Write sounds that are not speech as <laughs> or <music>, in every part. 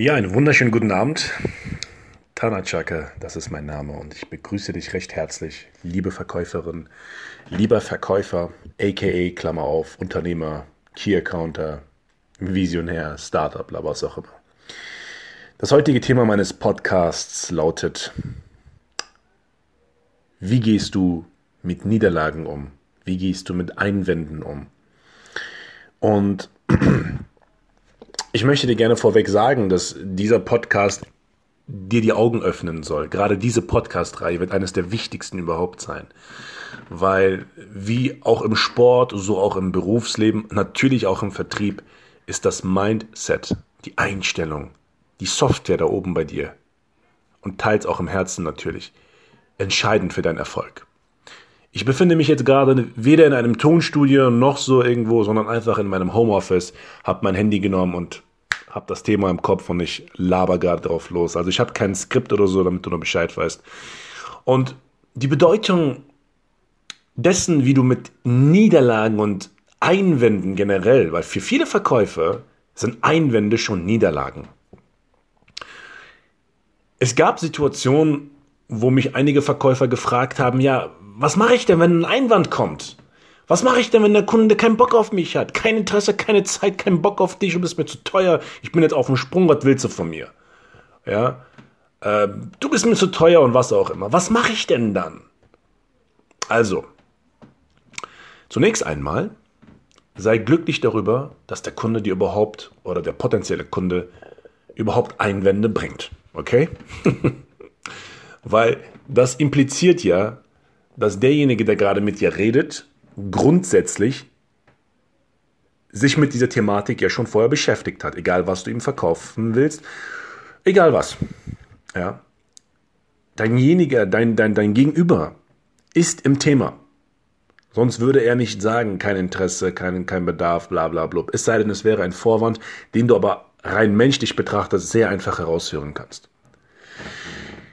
Ja, einen wunderschönen guten Abend. Tanachaka, das ist mein Name und ich begrüße dich recht herzlich, liebe Verkäuferin, lieber Verkäufer, aka Klammer auf, Unternehmer, Key Accounter, Visionär, Startup, was auch immer. Das heutige Thema meines Podcasts lautet, wie gehst du mit Niederlagen um? Wie gehst du mit Einwänden um? Und <clears throat> ich möchte dir gerne vorweg sagen, dass dieser Podcast dir die Augen öffnen soll. Gerade diese Podcast-Reihe wird eines der wichtigsten überhaupt sein. Weil wie auch im Sport, so auch im Berufsleben, natürlich auch im Vertrieb, ist das Mindset, die Einstellung, die Software da oben bei dir und teils auch im Herzen natürlich, entscheidend für deinen Erfolg. Ich befinde mich jetzt gerade weder in einem Tonstudio noch so irgendwo, sondern einfach in meinem Homeoffice, habe mein Handy genommen und habe das Thema im Kopf und ich laber gerade drauf los. Also ich habe kein Skript oder so, damit du noch Bescheid weißt. Und die Bedeutung dessen, wie du mit Niederlagen und Einwänden generell, weil für viele Verkäufer sind Einwände schon Niederlagen. Es gab Situationen, wo mich einige Verkäufer gefragt haben, ja, was mache ich denn, wenn ein Einwand kommt? Was mache ich denn, wenn der Kunde keinen Bock auf mich hat? Kein Interesse, keine Zeit, keinen Bock auf dich, du bist mir zu teuer, ich bin jetzt auf dem Sprung, was willst du von mir? Ja, äh, du bist mir zu teuer und was auch immer. Was mache ich denn dann? Also, zunächst einmal sei glücklich darüber, dass der Kunde dir überhaupt oder der potenzielle Kunde überhaupt Einwände bringt. Okay? <laughs> Weil das impliziert ja, dass derjenige, der gerade mit dir redet, grundsätzlich sich mit dieser Thematik ja schon vorher beschäftigt hat, egal was du ihm verkaufen willst, egal was. Ja. Deinjeniger, dein, dein, dein Gegenüber ist im Thema. Sonst würde er nicht sagen, kein Interesse, kein, kein Bedarf, bla bla bla. Es sei denn, es wäre ein Vorwand, den du aber rein menschlich betrachtet sehr einfach heraushören kannst.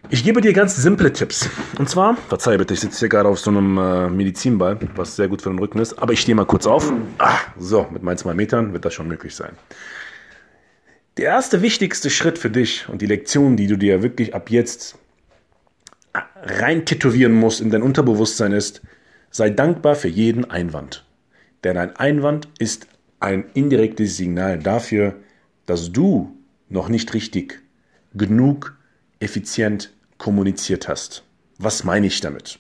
Ich gebe dir ganz simple Tipps. Und zwar, verzeih bitte, ich sitze hier gerade auf so einem äh, Medizinball, was sehr gut für den Rücken ist. Aber ich stehe mal kurz auf. Ah, so, mit meinen zwei Metern wird das schon möglich sein. Der erste wichtigste Schritt für dich und die Lektion, die du dir wirklich ab jetzt rein tätowieren musst in dein Unterbewusstsein ist, Sei dankbar für jeden Einwand. Denn ein Einwand ist ein indirektes Signal dafür, dass du noch nicht richtig genug effizient kommuniziert hast. Was meine ich damit?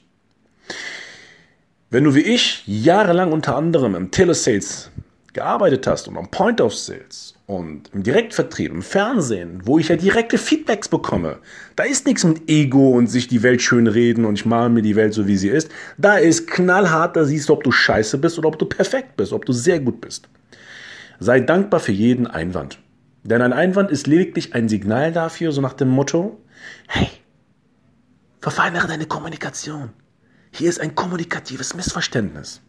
Wenn du wie ich jahrelang unter anderem im Telesales gearbeitet hast und am Point of Sales und im Direktvertrieb, im Fernsehen, wo ich ja direkte Feedbacks bekomme, da ist nichts mit Ego und sich die Welt schön reden und ich male mir die Welt so, wie sie ist. Da ist knallhart, da siehst du, ob du scheiße bist oder ob du perfekt bist, ob du sehr gut bist. Sei dankbar für jeden Einwand. Denn ein Einwand ist lediglich ein Signal dafür, so nach dem Motto, hey, verfeinere deine Kommunikation. Hier ist ein kommunikatives Missverständnis.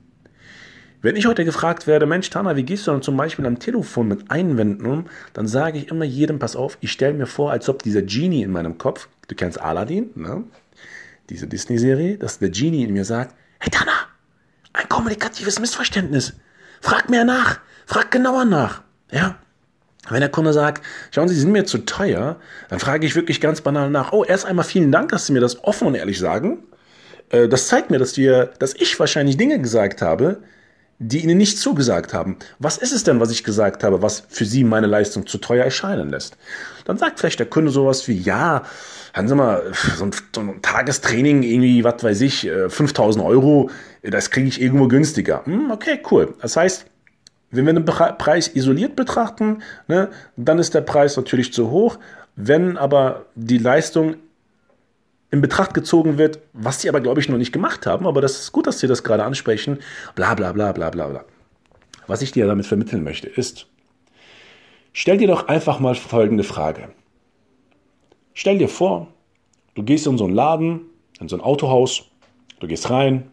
Wenn ich heute gefragt werde, Mensch, Tana, wie gehst du dann zum Beispiel am Telefon mit Einwänden um, dann sage ich immer jedem, pass auf, ich stelle mir vor, als ob dieser Genie in meinem Kopf, du kennst Aladdin, ne? diese Disney-Serie, dass der Genie in mir sagt, hey Tana, ein kommunikatives Missverständnis. Frag mehr nach, frag genauer nach. Ja, wenn der Kunde sagt, schauen Sie, Sie sind mir zu teuer, dann frage ich wirklich ganz banal nach, oh, erst einmal vielen Dank, dass Sie mir das offen und ehrlich sagen. Äh, das zeigt mir, dass, wir, dass ich wahrscheinlich Dinge gesagt habe, die ihnen nicht zugesagt haben. Was ist es denn, was ich gesagt habe, was für sie meine Leistung zu teuer erscheinen lässt? Dann sagt vielleicht der Kunde sowas wie, ja, haben Sie mal, so ein, so ein Tagestraining, irgendwie, was weiß ich, 5000 äh, Euro, das kriege ich irgendwo günstiger. Hm, okay, cool. Das heißt, wenn wir den Preis isoliert betrachten, ne, dann ist der Preis natürlich zu hoch. Wenn aber die Leistung in Betracht gezogen wird, was sie aber, glaube ich, noch nicht gemacht haben. Aber das ist gut, dass sie das gerade ansprechen. Bla bla bla bla bla bla. Was ich dir damit vermitteln möchte, ist, Stell dir doch einfach mal folgende Frage. Stell dir vor, du gehst in so einen Laden, in so ein Autohaus, du gehst rein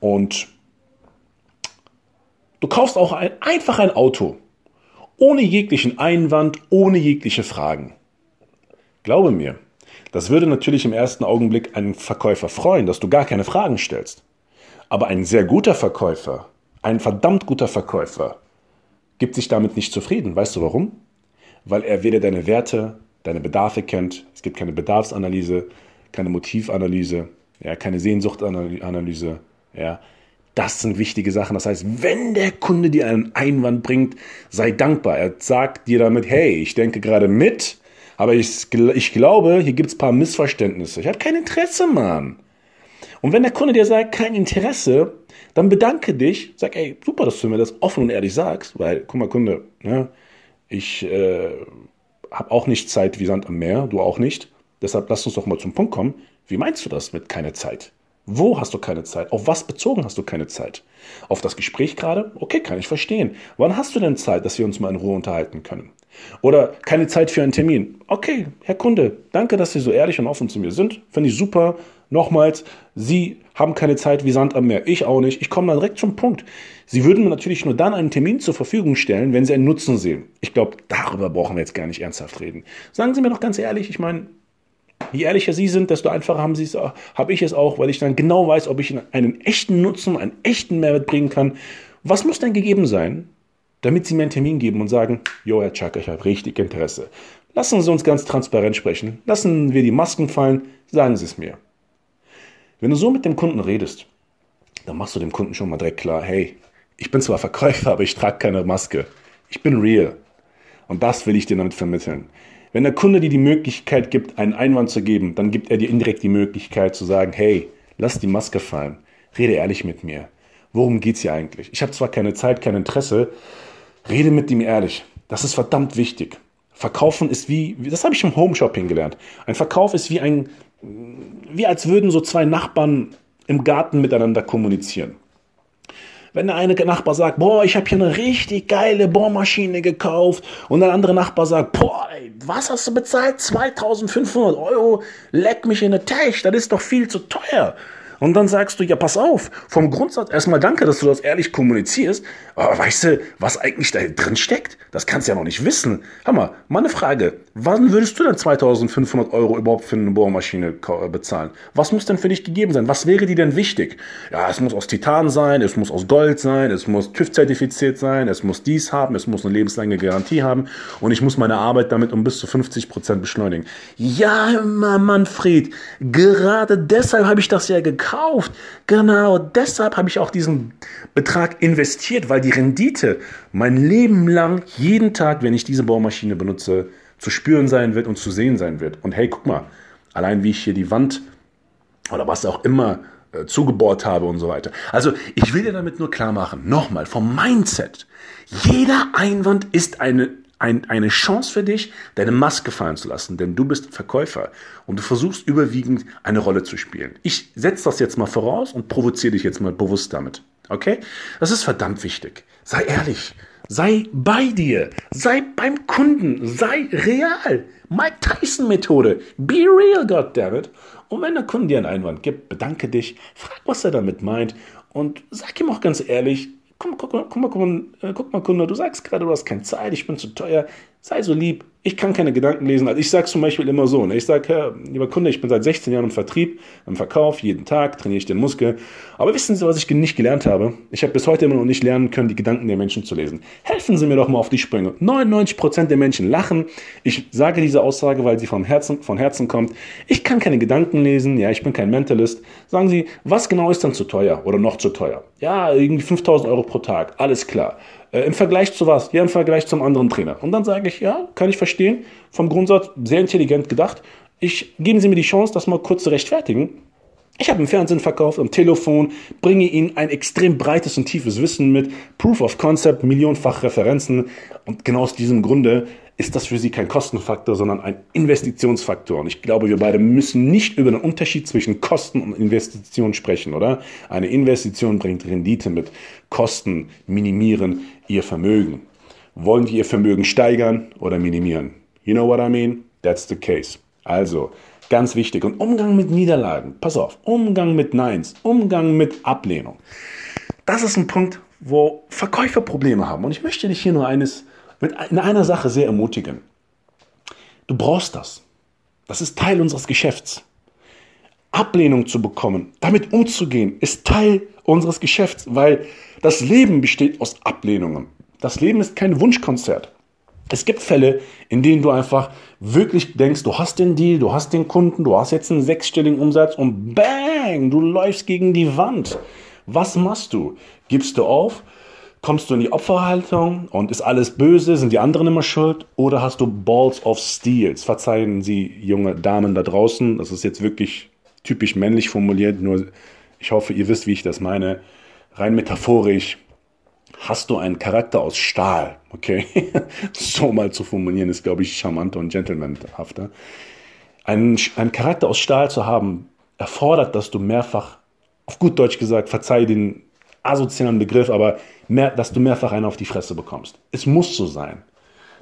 und du kaufst auch ein, einfach ein Auto, ohne jeglichen Einwand, ohne jegliche Fragen. Glaube mir, das würde natürlich im ersten Augenblick einen Verkäufer freuen, dass du gar keine Fragen stellst. Aber ein sehr guter Verkäufer, ein verdammt guter Verkäufer, gibt sich damit nicht zufrieden. Weißt du warum? Weil er weder deine Werte, deine Bedarfe kennt, es gibt keine Bedarfsanalyse, keine Motivanalyse, ja, keine Sehnsuchtanalyse. Ja. Das sind wichtige Sachen. Das heißt, wenn der Kunde dir einen Einwand bringt, sei dankbar. Er sagt dir damit, hey, ich denke gerade mit, aber ich, ich glaube, hier gibt es ein paar Missverständnisse. Ich habe kein Interesse, Mann. Und wenn der Kunde dir sagt, kein Interesse, dann bedanke dich, sag, ey, super, dass du mir das offen und ehrlich sagst, weil, guck mal, Kunde, ne, ich äh, habe auch nicht Zeit wie Sand am Meer, du auch nicht. Deshalb lass uns doch mal zum Punkt kommen. Wie meinst du das mit keine Zeit? Wo hast du keine Zeit? Auf was bezogen hast du keine Zeit? Auf das Gespräch gerade? Okay, kann ich verstehen. Wann hast du denn Zeit, dass wir uns mal in Ruhe unterhalten können? Oder keine Zeit für einen Termin? Okay, Herr Kunde, danke, dass Sie so ehrlich und offen zu mir sind. Finde ich super. Nochmals, Sie haben keine Zeit wie Sand am Meer. Ich auch nicht. Ich komme dann direkt zum Punkt. Sie würden mir natürlich nur dann einen Termin zur Verfügung stellen, wenn Sie einen Nutzen sehen. Ich glaube, darüber brauchen wir jetzt gar nicht ernsthaft reden. Sagen Sie mir doch ganz ehrlich, ich meine, Je ehrlicher Sie sind, desto einfacher haben Sie es, habe ich es auch, weil ich dann genau weiß, ob ich einen echten Nutzen, einen echten Mehrwert bringen kann. Was muss denn gegeben sein, damit Sie mir einen Termin geben und sagen, Jo, Herr Chuck, ich habe richtig Interesse. Lassen Sie uns ganz transparent sprechen. Lassen wir die Masken fallen. Sagen Sie es mir. Wenn du so mit dem Kunden redest, dann machst du dem Kunden schon mal direkt klar, hey, ich bin zwar Verkäufer, aber ich trage keine Maske. Ich bin real. Und das will ich dir damit vermitteln. Wenn der Kunde dir die Möglichkeit gibt, einen Einwand zu geben, dann gibt er dir indirekt die Möglichkeit zu sagen, hey, lass die Maske fallen, rede ehrlich mit mir. Worum geht's hier eigentlich? Ich habe zwar keine Zeit, kein Interesse, rede mit ihm ehrlich. Das ist verdammt wichtig. Verkaufen ist wie, das habe ich im Home Shopping gelernt. Ein Verkauf ist wie ein, wie als würden so zwei Nachbarn im Garten miteinander kommunizieren. Wenn der eine Nachbar sagt, boah, ich habe hier eine richtig geile Bohrmaschine gekauft und der andere Nachbar sagt, boah, ey, was hast du bezahlt? 2500 Euro? Leck mich in der Teich, das ist doch viel zu teuer. Und dann sagst du, ja, pass auf, vom Grundsatz erstmal danke, dass du das ehrlich kommunizierst. Aber weißt du, was eigentlich da drin steckt? Das kannst du ja noch nicht wissen. Hammer, mal eine Frage. Wann würdest du denn 2500 Euro überhaupt für eine Bohrmaschine äh, bezahlen? Was muss denn für dich gegeben sein? Was wäre dir denn wichtig? Ja, es muss aus Titan sein, es muss aus Gold sein, es muss TÜV-zertifiziert sein, es muss dies haben, es muss eine lebenslange Garantie haben und ich muss meine Arbeit damit um bis zu 50 Prozent beschleunigen. Ja, Manfred, gerade deshalb habe ich das ja gekauft gekauft. Genau deshalb habe ich auch diesen Betrag investiert, weil die Rendite mein Leben lang, jeden Tag, wenn ich diese Bohrmaschine benutze, zu spüren sein wird und zu sehen sein wird. Und hey, guck mal, allein wie ich hier die Wand oder was auch immer äh, zugebohrt habe und so weiter. Also ich will dir damit nur klar machen, nochmal vom Mindset. Jeder Einwand ist eine ein, eine Chance für dich, deine Maske fallen zu lassen, denn du bist Verkäufer und du versuchst überwiegend eine Rolle zu spielen. Ich setze das jetzt mal voraus und provoziere dich jetzt mal bewusst damit. Okay? Das ist verdammt wichtig. Sei ehrlich. Sei bei dir. Sei beim Kunden. Sei real. Mike Tyson Methode. Be real, goddammit. Und wenn der Kunde dir einen Einwand gibt, bedanke dich, frag, was er damit meint und sag ihm auch ganz ehrlich, Guck, guck, guck, mal, guck, äh, mal, Kunde, du sagst gerade, du hast keine Zeit, ich bin zu teuer. Sei so lieb, ich kann keine Gedanken lesen. Also ich sage zum Beispiel immer so, ne? ich sage, lieber Kunde, ich bin seit 16 Jahren im Vertrieb, im Verkauf, jeden Tag trainiere ich den Muskel. Aber wissen Sie, was ich nicht gelernt habe? Ich habe bis heute immer noch nicht lernen können, die Gedanken der Menschen zu lesen. Helfen Sie mir doch mal auf die Sprünge. 99% der Menschen lachen. Ich sage diese Aussage, weil sie vom Herzen, von Herzen kommt. Ich kann keine Gedanken lesen, ja, ich bin kein Mentalist. Sagen Sie, was genau ist dann zu teuer oder noch zu teuer? Ja, irgendwie 5000 Euro pro Tag, alles klar. Äh, Im Vergleich zu was? Ja, im Vergleich zum anderen Trainer. Und dann sage ich, ja, kann ich verstehen. Vom Grundsatz sehr intelligent gedacht. Ich geben Sie mir die Chance, das mal kurz zu rechtfertigen. Ich habe im Fernsehen verkauft, am Telefon, bringe Ihnen ein extrem breites und tiefes Wissen mit, Proof of Concept, millionenfach Referenzen. Und genau aus diesem Grunde ist das für Sie kein Kostenfaktor, sondern ein Investitionsfaktor. Und ich glaube, wir beide müssen nicht über den Unterschied zwischen Kosten und Investition sprechen, oder? Eine Investition bringt Rendite mit. Kosten minimieren Ihr Vermögen. Wollen wir ihr Vermögen steigern oder minimieren? You know what I mean? That's the case. Also, ganz wichtig. Und Umgang mit Niederlagen. Pass auf. Umgang mit Neins. Umgang mit Ablehnung. Das ist ein Punkt, wo Verkäufer Probleme haben. Und ich möchte dich hier nur eines, mit, in einer Sache sehr ermutigen. Du brauchst das. Das ist Teil unseres Geschäfts. Ablehnung zu bekommen, damit umzugehen, ist Teil unseres Geschäfts, weil das Leben besteht aus Ablehnungen. Das Leben ist kein Wunschkonzert. Es gibt Fälle, in denen du einfach wirklich denkst, du hast den Deal, du hast den Kunden, du hast jetzt einen sechsstelligen Umsatz und bang, du läufst gegen die Wand. Was machst du? Gibst du auf? Kommst du in die Opferhaltung und ist alles böse? Sind die anderen immer schuld? Oder hast du Balls of Steels? Verzeihen Sie, junge Damen da draußen, das ist jetzt wirklich typisch männlich formuliert, nur ich hoffe, ihr wisst, wie ich das meine. Rein metaphorisch hast du einen Charakter aus Stahl, okay? <laughs> so mal zu formulieren ist, glaube ich, charmanter und gentlemanhafter. Einen, einen Charakter aus Stahl zu haben, erfordert, dass du mehrfach, auf gut Deutsch gesagt, verzeih den asozialen Begriff, aber mehr, dass du mehrfach einen auf die Fresse bekommst. Es muss so sein.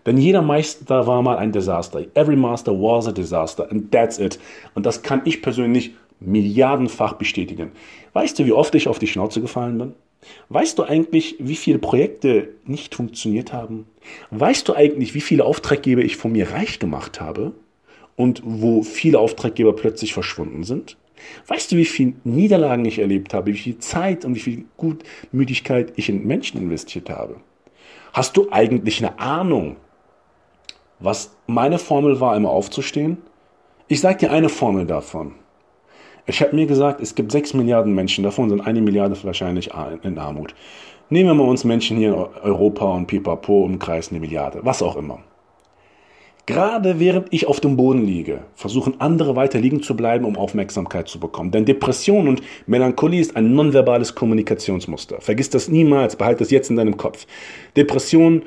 Denn jeder Meister war mal ein Desaster. Every master was a disaster. And that's it. Und das kann ich persönlich milliardenfach bestätigen. Weißt du, wie oft ich auf die Schnauze gefallen bin? Weißt du eigentlich, wie viele Projekte nicht funktioniert haben? Weißt du eigentlich, wie viele Auftraggeber ich von mir reich gemacht habe? Und wo viele Auftraggeber plötzlich verschwunden sind? Weißt du, wie viele Niederlagen ich erlebt habe, wie viel Zeit und wie viel Gutmütigkeit ich in Menschen investiert habe? Hast du eigentlich eine Ahnung, was meine Formel war, immer aufzustehen? Ich sage dir eine Formel davon. Ich habe mir gesagt, es gibt 6 Milliarden Menschen, davon sind eine Milliarde wahrscheinlich in Armut. Nehmen wir mal uns Menschen hier in Europa und pipapo umkreis eine Milliarde, was auch immer. Gerade während ich auf dem Boden liege, versuchen andere weiter liegen zu bleiben, um Aufmerksamkeit zu bekommen. Denn Depression und Melancholie ist ein nonverbales Kommunikationsmuster. Vergiss das niemals, behalte das jetzt in deinem Kopf. Depression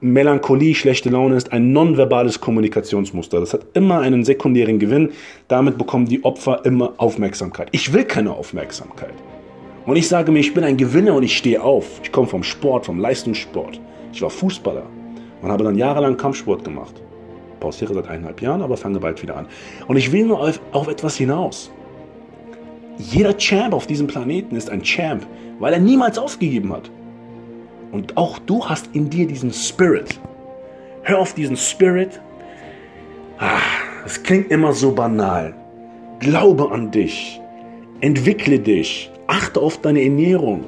Melancholie, schlechte Laune ist ein nonverbales Kommunikationsmuster. Das hat immer einen sekundären Gewinn. Damit bekommen die Opfer immer Aufmerksamkeit. Ich will keine Aufmerksamkeit. Und ich sage mir, ich bin ein Gewinner und ich stehe auf. Ich komme vom Sport, vom Leistungssport. Ich war Fußballer und habe dann jahrelang Kampfsport gemacht. Pausiere seit eineinhalb Jahren, aber fange bald wieder an. Und ich will nur auf, auf etwas hinaus. Jeder Champ auf diesem Planeten ist ein Champ, weil er niemals aufgegeben hat. Und auch du hast in dir diesen Spirit. Hör auf diesen Spirit. Ah, es klingt immer so banal. Glaube an dich. Entwickle dich. Achte auf deine Ernährung.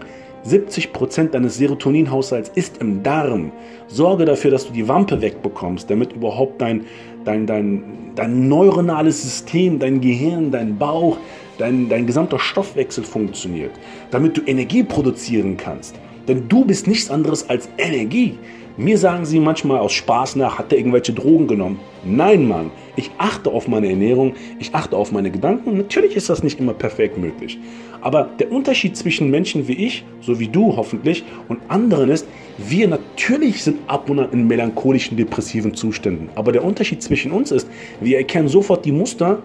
70% deines Serotoninhaushalts ist im Darm. Sorge dafür, dass du die Wampe wegbekommst, damit überhaupt dein, dein, dein, dein neuronales System, dein Gehirn, dein Bauch, dein, dein gesamter Stoffwechsel funktioniert. Damit du Energie produzieren kannst. Denn du bist nichts anderes als Energie. Mir sagen sie manchmal aus Spaß nach, hat er irgendwelche Drogen genommen? Nein, Mann. Ich achte auf meine Ernährung, ich achte auf meine Gedanken. Natürlich ist das nicht immer perfekt möglich. Aber der Unterschied zwischen Menschen wie ich, so wie du hoffentlich, und anderen ist, wir natürlich sind ab und an in melancholischen, depressiven Zuständen. Aber der Unterschied zwischen uns ist, wir erkennen sofort die Muster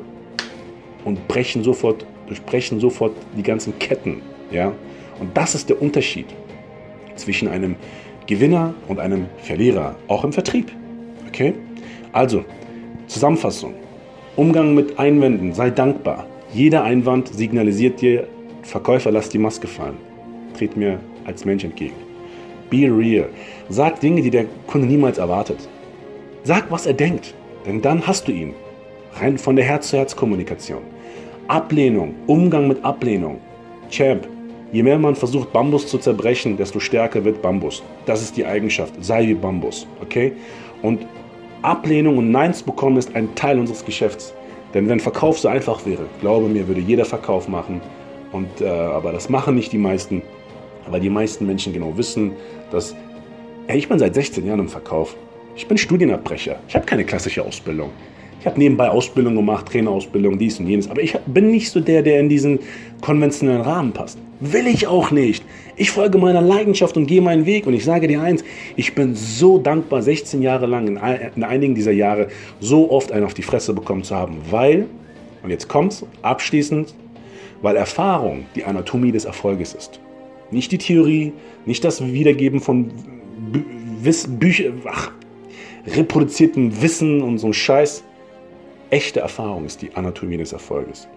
und brechen sofort, durchbrechen sofort die ganzen Ketten. Ja? Und das ist der Unterschied zwischen einem Gewinner und einem Verlierer, auch im Vertrieb. Okay? Also, Zusammenfassung. Umgang mit Einwänden, sei dankbar. Jeder Einwand signalisiert dir, Verkäufer, lass die Maske fallen. Tret mir als Mensch entgegen. Be real. Sag Dinge, die der Kunde niemals erwartet. Sag, was er denkt, denn dann hast du ihn. Rein von der Herz-zu-Herz-Kommunikation. Ablehnung, Umgang mit Ablehnung. Champ, Je mehr man versucht, Bambus zu zerbrechen, desto stärker wird Bambus. Das ist die Eigenschaft. Sei wie Bambus. Okay? Und Ablehnung und Neins bekommen ist ein Teil unseres Geschäfts. Denn wenn Verkauf so einfach wäre, glaube mir, würde jeder Verkauf machen. Und, äh, aber das machen nicht die meisten, weil die meisten Menschen genau wissen, dass ey, ich bin seit 16 Jahren im Verkauf. Ich bin Studienabbrecher. Ich habe keine klassische Ausbildung. Ich habe nebenbei Ausbildung gemacht, Trainerausbildung, dies und jenes. Aber ich bin nicht so der, der in diesen konventionellen Rahmen passt. Will ich auch nicht. Ich folge meiner Leidenschaft und gehe meinen Weg. Und ich sage dir eins, ich bin so dankbar, 16 Jahre lang, in, in einigen dieser Jahre, so oft einen auf die Fresse bekommen zu haben. Weil, und jetzt kommt's, abschließend, weil Erfahrung die Anatomie des Erfolges ist. Nicht die Theorie, nicht das Wiedergeben von Wiss Bücher, ach, reproduzierten Wissen und so ein Scheiß. Echte Erfahrung ist die Anatomie des Erfolges.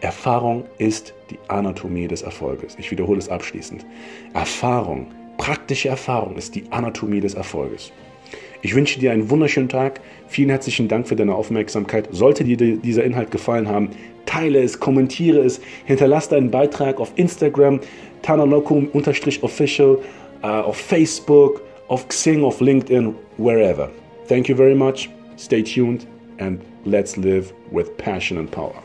Erfahrung ist die Anatomie des Erfolges. Ich wiederhole es abschließend. Erfahrung, praktische Erfahrung ist die Anatomie des Erfolges. Ich wünsche dir einen wunderschönen Tag. Vielen herzlichen Dank für deine Aufmerksamkeit. Sollte dir dieser Inhalt gefallen haben, teile es, kommentiere es, hinterlasse einen Beitrag auf Instagram, tanalokum-official, uh, auf Facebook, auf Xing, auf LinkedIn, wherever. Thank you very much. Stay tuned and let's live with passion and power.